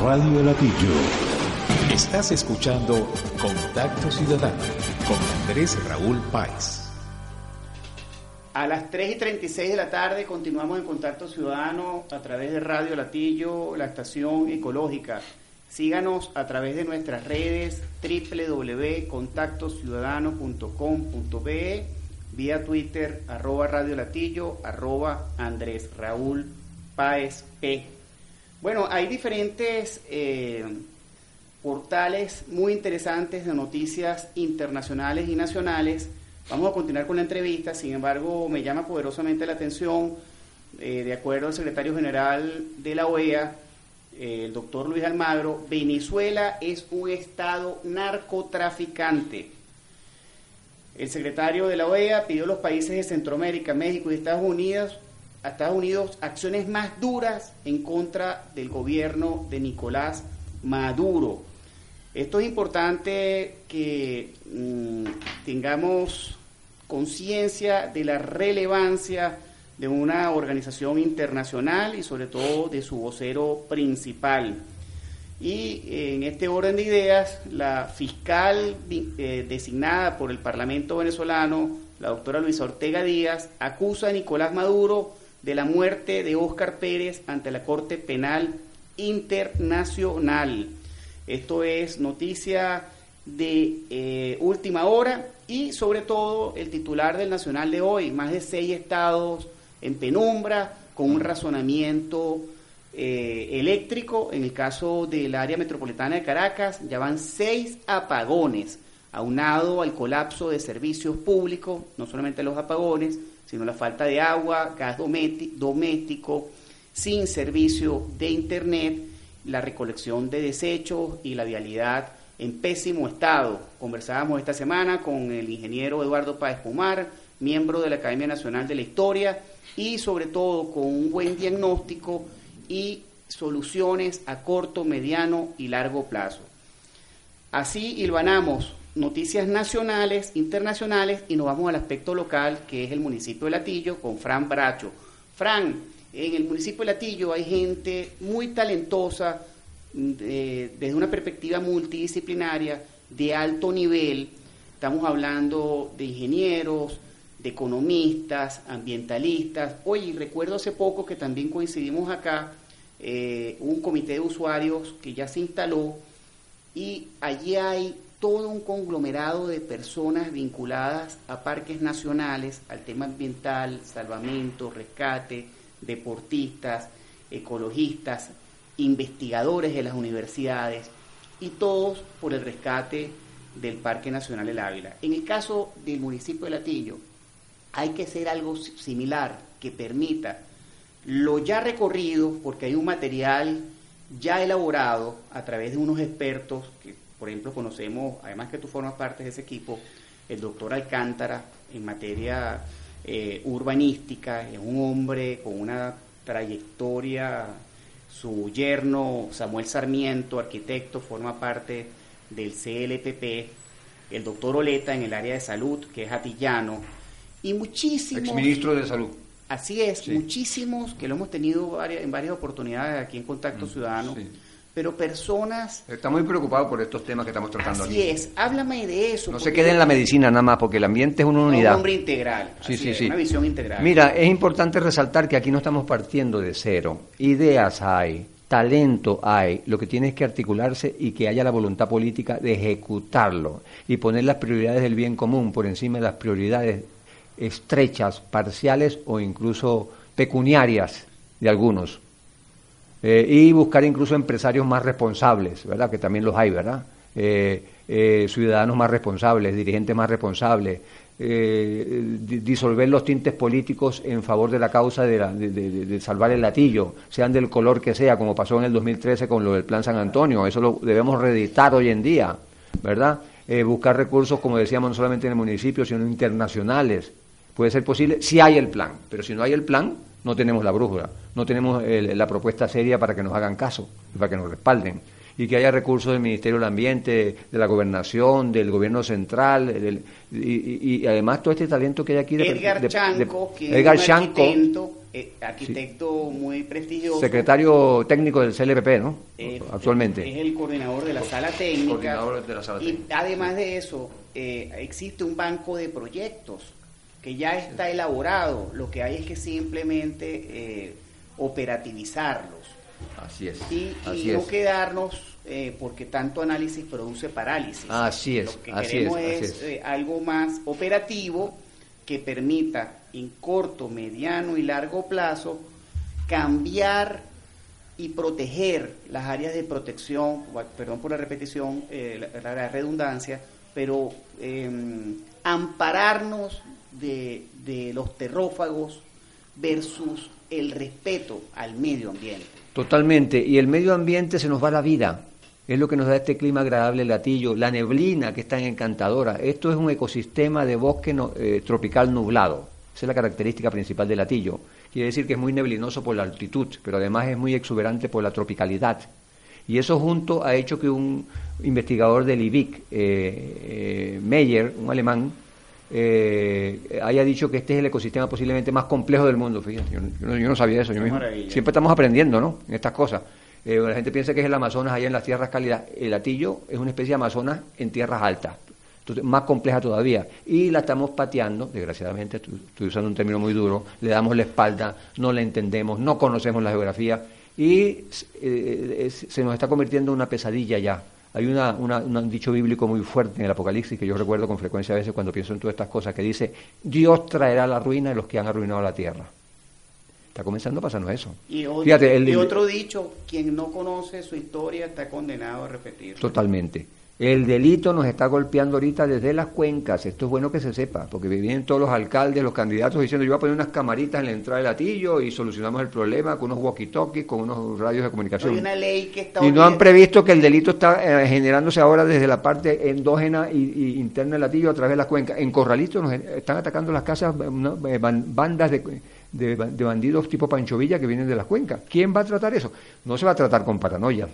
Radio Latillo. Estás escuchando Contacto Ciudadano con Andrés Raúl Páez. A las 3 y 36 de la tarde continuamos en Contacto Ciudadano a través de Radio Latillo, la estación ecológica. Síganos a través de nuestras redes www.contactociudadano.com.be, vía Twitter, arroba Radio Latillo, arroba Andrés Raúl Páez P. Bueno, hay diferentes eh, portales muy interesantes de noticias internacionales y nacionales. Vamos a continuar con la entrevista, sin embargo, me llama poderosamente la atención, eh, de acuerdo al secretario general de la OEA, eh, el doctor Luis Almagro, Venezuela es un estado narcotraficante. El secretario de la OEA pidió a los países de Centroamérica, México y Estados Unidos a Estados Unidos acciones más duras en contra del gobierno de Nicolás Maduro. Esto es importante que mm, tengamos conciencia de la relevancia de una organización internacional y sobre todo de su vocero principal. Y en este orden de ideas, la fiscal eh, designada por el Parlamento venezolano, la doctora Luisa Ortega Díaz, acusa a Nicolás Maduro de la muerte de Óscar Pérez ante la Corte Penal Internacional. Esto es noticia de eh, última hora y sobre todo el titular del Nacional de hoy, más de seis estados en penumbra, con un razonamiento eh, eléctrico. En el caso del área metropolitana de Caracas, ya van seis apagones, aunado al colapso de servicios públicos, no solamente los apagones, sino la falta de agua, gas doméstico, sin servicio de Internet, la recolección de desechos y la vialidad en pésimo estado. Conversábamos esta semana con el ingeniero Eduardo Páez Pumar, miembro de la Academia Nacional de la Historia, y sobre todo con un buen diagnóstico y soluciones a corto, mediano y largo plazo. Así hilvanamos noticias nacionales, internacionales y nos vamos al aspecto local que es el municipio de Latillo con Fran Bracho. Fran, en el municipio de Latillo hay gente muy talentosa mm, desde una perspectiva multidisciplinaria de alto nivel. Estamos hablando de ingenieros, de economistas, ambientalistas. Oye, recuerdo hace poco que también coincidimos acá eh, un comité de usuarios que ya se instaló y allí hay todo un conglomerado de personas vinculadas a parques nacionales, al tema ambiental, salvamento, rescate, deportistas, ecologistas, investigadores de las universidades y todos por el rescate del Parque Nacional El Ávila. En el caso del municipio de Latillo, hay que hacer algo similar que permita lo ya recorrido, porque hay un material ya elaborado a través de unos expertos que por ejemplo, conocemos, además que tú formas parte de ese equipo, el doctor Alcántara en materia eh, urbanística, es un hombre con una trayectoria, su yerno Samuel Sarmiento, arquitecto, forma parte del CLPP, el doctor Oleta en el área de salud, que es atillano, y muchísimos... ministro de Salud. Así es, muchísimos que lo hemos tenido en varias oportunidades aquí en Contacto mm, Ciudadano pero personas... Está muy preocupado por estos temas que estamos tratando así es, háblame de eso. No se quede en la medicina nada más, porque el ambiente es una unidad. Un hombre integral, sí, sí, sí. una visión integral. Mira, es importante resaltar que aquí no estamos partiendo de cero. Ideas hay, talento hay, lo que tiene es que articularse y que haya la voluntad política de ejecutarlo y poner las prioridades del bien común por encima de las prioridades estrechas, parciales o incluso pecuniarias de algunos. Eh, y buscar incluso empresarios más responsables, ¿verdad? Que también los hay, ¿verdad? Eh, eh, ciudadanos más responsables, dirigentes más responsables, disolver los tintes políticos en favor de la causa de, salvar el latillo, sean del color que sea, como pasó en el 2013 con lo del Plan San Antonio, eso lo debemos reeditar hoy en día, ¿verdad? buscar recursos, como decíamos, no solamente en el municipio, sino internacionales. Puede ser posible si hay el plan, pero si no hay el plan, no tenemos la brújula, no tenemos la propuesta seria para que nos hagan caso, para que nos respalden. y que haya recursos del Ministerio del Ambiente, de la Gobernación, del Gobierno Central, y, además todo este talento que hay aquí de Edgar Chanco, que Edgar es un arquitecto, eh, arquitecto muy prestigioso. Secretario técnico del CLPP, ¿no? Actualmente. Es el coordinador de la sala técnica. y además de eso, eh, existe un banco de proyectos que ya está elaborado. Lo que hay es que simplemente eh, operativizarlos. Así es. Y, no quedarnos, eh, porque tanto análisis produce parálisis. Así es. Lo que queremos es, eh, algo más operativo que permita en corto, mediano y largo plazo cambiar y proteger las áreas de protección, perdón por la repetición, la, redundancia, pero em, ampararnos de, de los terrófagos versus el respeto al medio ambiente. Totalmente, y el medio ambiente se nos va la vida, es lo que nos da este clima agradable latillo, la neblina que es tan encantadora. Esto es un ecosistema de bosque eh, tropical nublado, esa es la característica principal del latillo. Quiere decir que es muy neblinoso por la altitud, pero además es muy exuberante por la tropicalidad. Y eso junto ha hecho que un investigador del IBIC, eh, eh, Meyer, un alemán, eh, haya dicho que este es el ecosistema posiblemente más complejo del mundo. Fíjate, yo, no, sabía eso. Yo mismo. Siempre estamos aprendiendo, ¿no? En estas cosas. Eh, la gente piensa que es el Amazonas allá en las tierras cálidas. El atillo es una especie de Amazonas en tierras altas. Entonces, más compleja todavía. Y la estamos pateando, desgraciadamente, estoy, usando un término muy duro, le damos la espalda, no la entendemos, no conocemos la geografía y eh, se nos está convirtiendo en una pesadilla ya. Hay una, un dicho bíblico muy fuerte en el Apocalipsis que yo recuerdo con frecuencia a veces cuando pienso en todas estas cosas, que dice, Dios traerá la ruina de los que han arruinado la tierra. Está comenzando a pasarnos eso. Y otro, otro dicho, quien no conoce su historia está condenado a repetir. Totalmente. El delito nos está golpeando ahorita desde las cuencas. Esto es bueno que se sepa, porque vienen todos los alcaldes, los candidatos diciendo yo voy a poner unas camaritas en la entrada del latillo y solucionamos el problema con unos walkie-talkies, con unos radios de comunicación. y no han previsto que el delito está eh, generándose ahora desde la parte endógena y, interna del latillo a través de las cuencas. En Corralito nos están atacando las casas eh, bandas de, de, de bandidos tipo Pancho Villa que vienen de las cuencas. ¿Quién va a tratar eso? No se va a tratar con paranoia.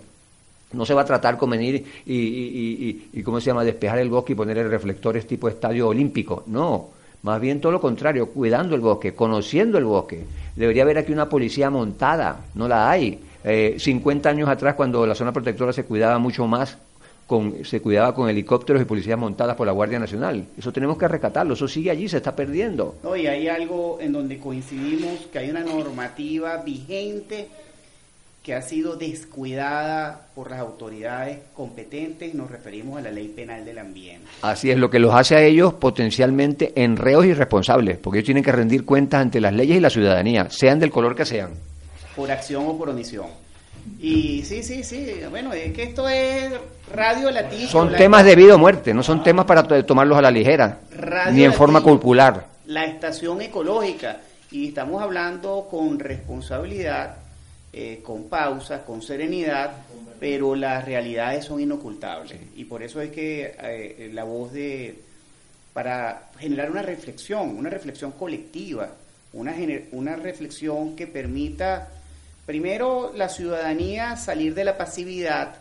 No se va a tratar con venir y, y, y, ¿cómo se llama?, despejar el bosque y poner reflectores tipo estadio olímpico. No, más bien todo lo contrario, cuidando el bosque, conociendo el bosque. Debería haber aquí una policía montada, no la hay. Eh, 50 años atrás, cuando la zona protectora se cuidaba mucho más, con, se cuidaba con helicópteros y policías montadas por la Guardia Nacional. Eso tenemos que recatarlo, eso sigue allí, se está perdiendo. No, y hay algo en donde coincidimos, que hay una normativa vigente que ha sido descuidada por las autoridades competentes, nos referimos a la ley penal del ambiente. Así es, lo que los hace a ellos potencialmente enreos y responsables, porque ellos tienen que rendir cuentas ante las leyes y la ciudadanía, sean del color que sean. Por acción o por omisión. Y sí, sí, sí, bueno, es que esto es radio latino. Son temas de vida o muerte, no son temas para tomarlos a la ligera, ni en forma popular. La estación ecológica, y estamos hablando con responsabilidad eh, con pausa, con serenidad, pero las realidades son inocultables. Y por eso es que eh, la voz de, para generar una reflexión, una reflexión colectiva, una, una reflexión que permita, primero, la ciudadanía salir de la pasividad,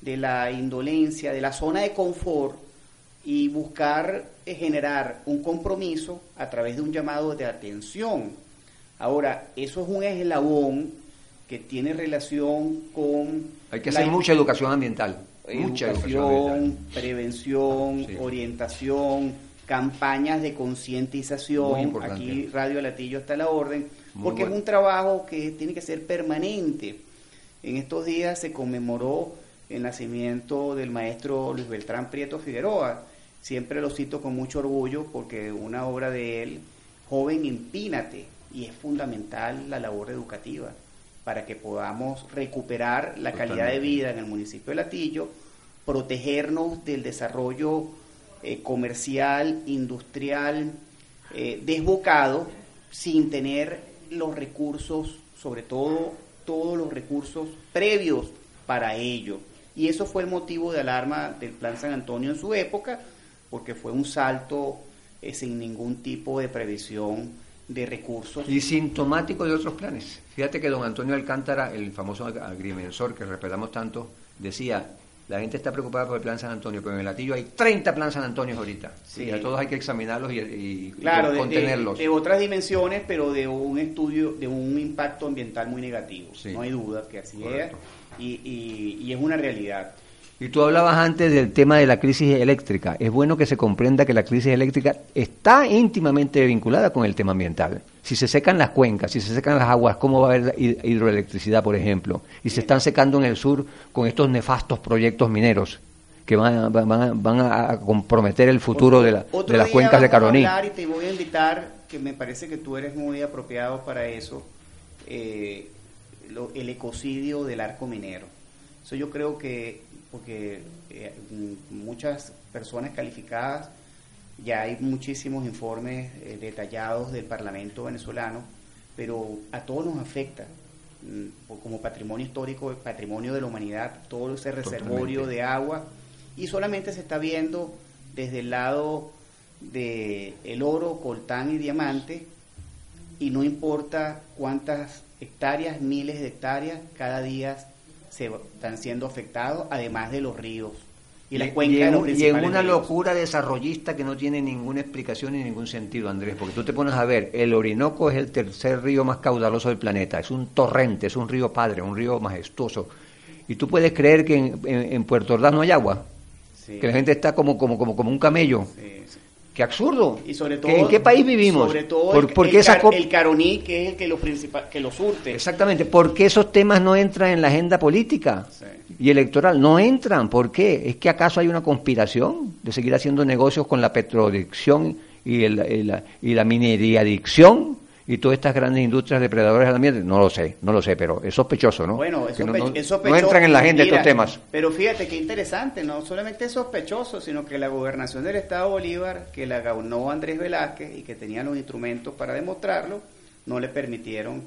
de la indolencia, de la zona de confort y buscar eh, generar un compromiso a través de un llamado de atención. Ahora, eso es un eslabón que tiene relación con... Hay que hacer mucha educación ambiental. Mucha educación, prevención, orientación, campañas de concientización. Aquí Radio Latillo está a la orden, porque es un trabajo que tiene que ser permanente. En estos días se conmemoró el nacimiento del maestro Luis Beltrán Prieto Figueroa. Siempre lo cito con mucho orgullo porque una obra de él, Joven Empínate, y es fundamental la labor educativa para que podamos recuperar la calidad de vida en el municipio de Latillo, protegernos del desarrollo eh, comercial, industrial, eh, desbocado, sin tener los recursos, sobre todo todos los recursos previos para ello. Y eso fue el motivo de alarma del Plan San Antonio en su época, porque fue un salto eh, sin ningún tipo de previsión de recursos. Y sintomático de otros planes. Fíjate que don Antonio Alcántara, el famoso agrimensor que respetamos tanto, decía, la gente está preocupada por el plan San Antonio, pero en el latillo hay 30 planes San Antonio ahorita. Sí. Y a todos hay que examinarlos y, contenerlos. De, otras dimensiones, pero de un estudio, de un impacto ambiental muy negativo. No hay duda que así es. Y, y es una realidad. Y tú hablabas antes del tema de la crisis eléctrica. Es bueno que se comprenda que la crisis eléctrica está íntimamente vinculada con el tema ambiental. Si se secan las cuencas, si se secan las aguas, ¿cómo va a haber hidroelectricidad, por ejemplo? Y se están secando en el sur con estos nefastos proyectos mineros que van a, van a, comprometer el futuro de, de las cuencas de Caroní. y te voy a invitar, que me parece que tú eres muy apropiado para eso, eh, el ecocidio del arco minero. Eso yo creo que porque eh, muchas personas calificadas, ya hay muchísimos informes eh, detallados del Parlamento venezolano, pero a todos nos afecta mm, como patrimonio histórico, patrimonio de la humanidad, todo ese reservorio de agua, y solamente se está viendo desde el lado de el oro, coltán y diamante, y no importa cuántas hectáreas, miles de hectáreas cada día se están siendo afectados, además de los ríos. Y, la cuenca y en una locura desarrollista que no tiene ninguna explicación ni ningún sentido, Andrés, porque tú te pones a ver, el Orinoco es el tercer río más caudaloso del planeta, es un torrente, es un río padre, un río majestuoso. Y tú puedes creer que en, Puerto Ordaz no hay agua, que la gente está como, como, como, como un camello. Qué absurdo. Y sobre todo, ¿En qué país vivimos? Sobre todo el, el, caroní, que es el que lo, principal, que lo surte. Exactamente. ¿Por qué esos temas no entran en la agenda política y electoral? No entran. ¿Por qué? ¿Es que acaso hay una conspiración de seguir haciendo negocios con la petrodicción y, el, y la minería adicción? Y todas estas grandes industrias depredadoras del ambiente? No lo sé, no lo sé, pero es sospechoso, ¿no? Bueno, es, sospechoso, no, entran en la agenda estos temas. Pero fíjate qué interesante, no solamente es sospechoso, sino que la gobernación del Estado Bolívar, que la ganó Andrés Velázquez y que tenía los instrumentos para demostrarlo, no le permitieron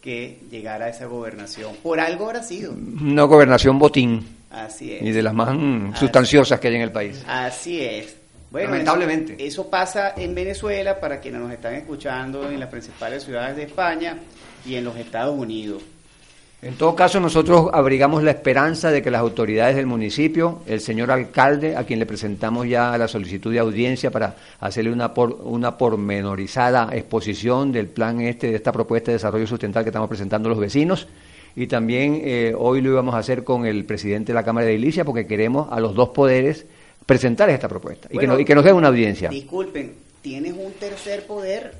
que llegara a esa gobernación. Por algo habrá sido. Una gobernación botín. Así es. Y de las más sustanciosas que hay en el país. Así es. Bueno, Lamentablemente. Eso, pasa en Venezuela, para quienes nos están escuchando en las principales ciudades de España y en los Estados Unidos. En todo caso, nosotros abrigamos la esperanza de que las autoridades del municipio, el señor alcalde, a quien le presentamos ya la solicitud de audiencia para hacerle una, una pormenorizada exposición del plan este, de esta propuesta de desarrollo sustentable que estamos presentando los vecinos, y también eh, hoy lo íbamos a hacer con el presidente de la Cámara de Edilicia, porque queremos a los dos poderes presentar esta propuesta y, que nos, y que nos dé una audiencia. Disculpen, tienes un tercer poder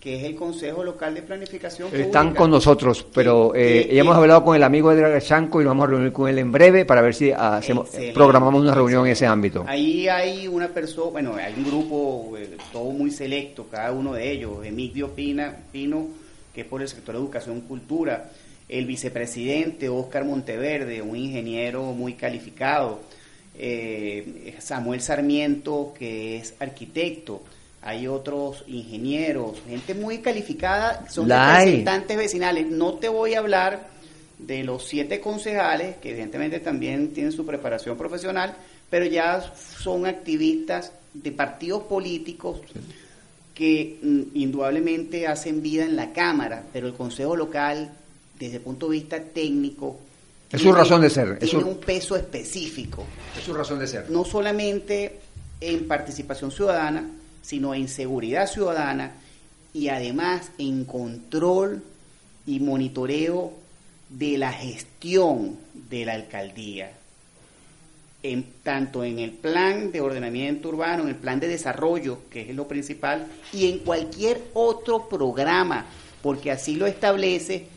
que es el Consejo Local de Planificación Están con nosotros, pero eh, ya hemos hablado con el amigo Edgar Chanco y nos vamos a reunir con él en breve para ver si hacemos, programamos una reunión en ese ámbito. Ahí hay una persona, bueno, hay un grupo eh, todo muy selecto, cada uno de ellos, Emilio Pina, Pino, que es por el sector de educación y cultura, el vicepresidente Oscar Monteverde, un ingeniero muy calificado, eh, Samuel Sarmiento, que es arquitecto, hay otros ingenieros, gente muy calificada, son representantes vecinales. No te voy a hablar de los siete concejales, que evidentemente también tienen su preparación profesional, pero ya son activistas de partidos políticos que mm, indudablemente hacen vida en la Cámara, pero el Consejo Local, desde el punto de vista técnico, es su razón de ser. Tiene un peso específico. Es su razón de ser. No solamente en participación ciudadana, sino en seguridad ciudadana y además en control y monitoreo de la gestión de la alcaldía. En, tanto en el plan de ordenamiento urbano, en el plan de desarrollo, que es lo principal, y en cualquier otro programa, porque así lo establece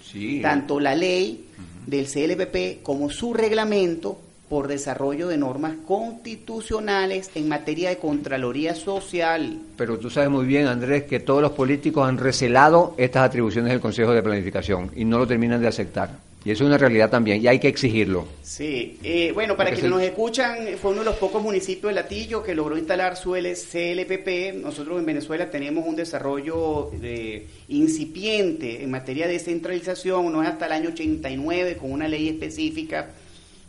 tanto la ley del CLPP como su reglamento por desarrollo de normas constitucionales en materia de Contraloría Social. Pero tú sabes muy bien, Andrés, que todos los políticos han recelado estas atribuciones del Consejo de Planificación y no lo terminan de aceptar. Y eso es una realidad también, y hay que exigirlo. Sí, eh, bueno, para quienes nos escuchan, fue uno de los pocos municipios de Latillo que logró instalar su CLPP. Nosotros en Venezuela tenemos un desarrollo de, incipiente en materia de descentralización, no es hasta el año 89 con una ley específica.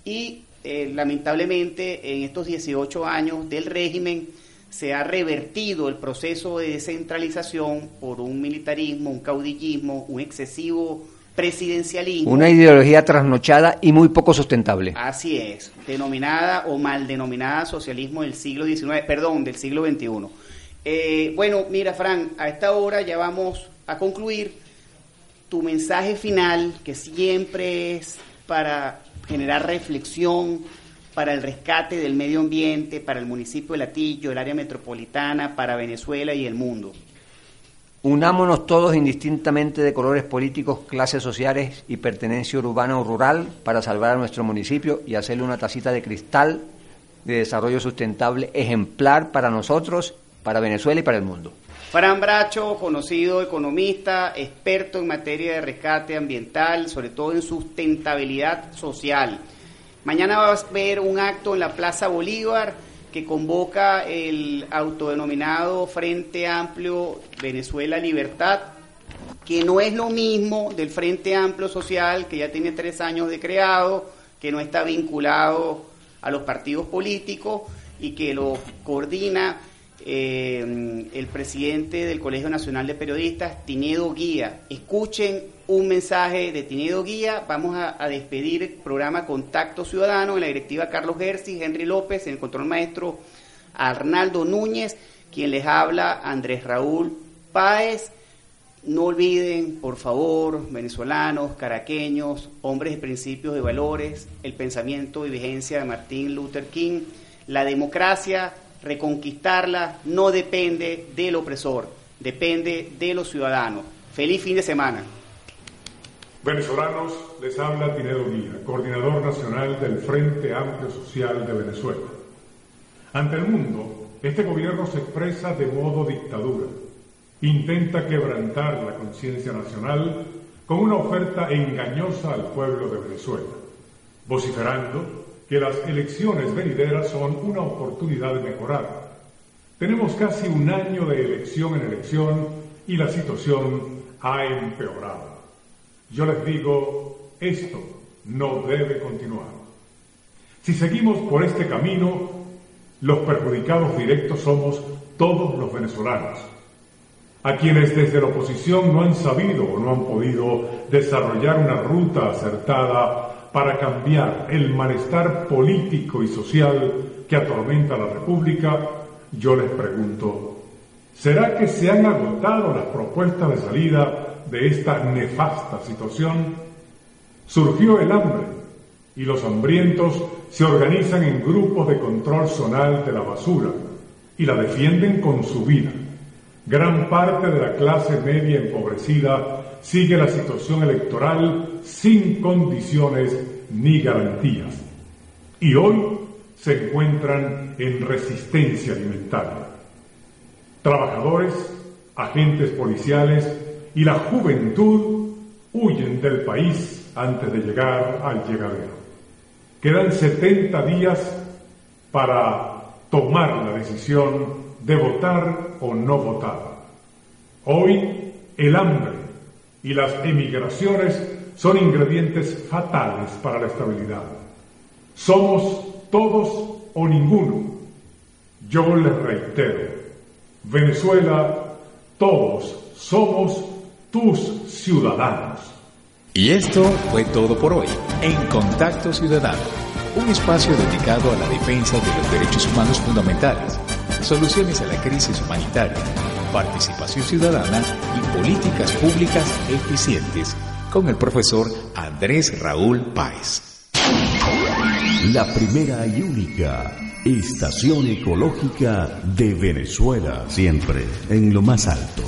Y eh, lamentablemente en estos 18 años del régimen se ha revertido el proceso de descentralización por un militarismo, un caudillismo, un excesivo presidencialismo. Una ideología trasnochada y muy poco sustentable. Así es, denominada o mal denominada socialismo del siglo XIX, perdón, del siglo XXI. Eh, bueno, mira, Fran, a esta hora ya vamos a concluir tu mensaje final, que siempre es para generar reflexión, para el rescate del medio ambiente, para el municipio de Latillo, el área metropolitana, para Venezuela y el mundo. Unámonos todos indistintamente de colores políticos, clases sociales y pertenencia urbana o rural para salvar a nuestro municipio y hacerle una tacita de cristal de desarrollo sustentable ejemplar para nosotros, para Venezuela y para el mundo. Fran Bracho, conocido economista, experto en materia de rescate ambiental, sobre todo en sustentabilidad social. Mañana va a haber un acto en la Plaza Bolívar que convoca el autodenominado Frente Amplio Venezuela Libertad, que no es lo mismo del Frente Amplio Social, que ya tiene tres años de creado, que no está vinculado a los partidos políticos y que lo coordina eh, el presidente del Colegio Nacional de Periodistas, Tinedo Guía. Escuchen un mensaje de Tinedo Guía. Vamos a, despedir el programa Contacto Ciudadano en la directiva Carlos Gersi, Henry López, en el control maestro Arnaldo Núñez, quien les habla Andrés Raúl Páez. No olviden, por favor, venezolanos, caraqueños, hombres de principios y valores, el pensamiento y vigencia de Martín Luther King, la democracia reconquistarla no depende del opresor, depende de los ciudadanos. Feliz fin de semana. Venezolanos, les habla Tinedo Guía, coordinador nacional del Frente Amplio Social de Venezuela. Ante el mundo, este gobierno se expresa de modo dictadura. Intenta quebrantar la conciencia nacional con una oferta engañosa al pueblo de Venezuela, vociferando que las elecciones venideras son una oportunidad de mejorar. Tenemos casi un año de elección en elección y la situación ha empeorado. Yo les digo, esto no debe continuar. Si seguimos por este camino, los perjudicados directos somos todos los venezolanos, a quienes desde la oposición no han sabido o no han podido desarrollar una ruta acertada para cambiar el malestar político y social que atormenta a la República, yo les pregunto, ¿será que se han agotado las propuestas de salida de esta nefasta situación? Surgió el hambre y los hambrientos se organizan en grupos de control zonal de la basura y la defienden con su vida. Gran parte de la clase media empobrecida sigue la situación electoral sin condiciones ni garantías. Y hoy se encuentran en resistencia alimentaria. Trabajadores, agentes policiales y la juventud huyen del país antes de llegar al llegadero. Quedan 70 días para tomar la decisión de votar o no votar. Hoy el hambre y las emigraciones son ingredientes fatales para la estabilidad. Somos todos o ninguno. Yo les reitero, Venezuela, todos somos tus ciudadanos. Y esto fue todo por hoy en Contacto Ciudadano, un espacio dedicado a la defensa de los derechos humanos fundamentales, soluciones a la crisis humanitaria, participación ciudadana y políticas públicas eficientes con el profesor Andrés Raúl Páez. La primera y única estación ecológica de Venezuela, siempre en lo más alto.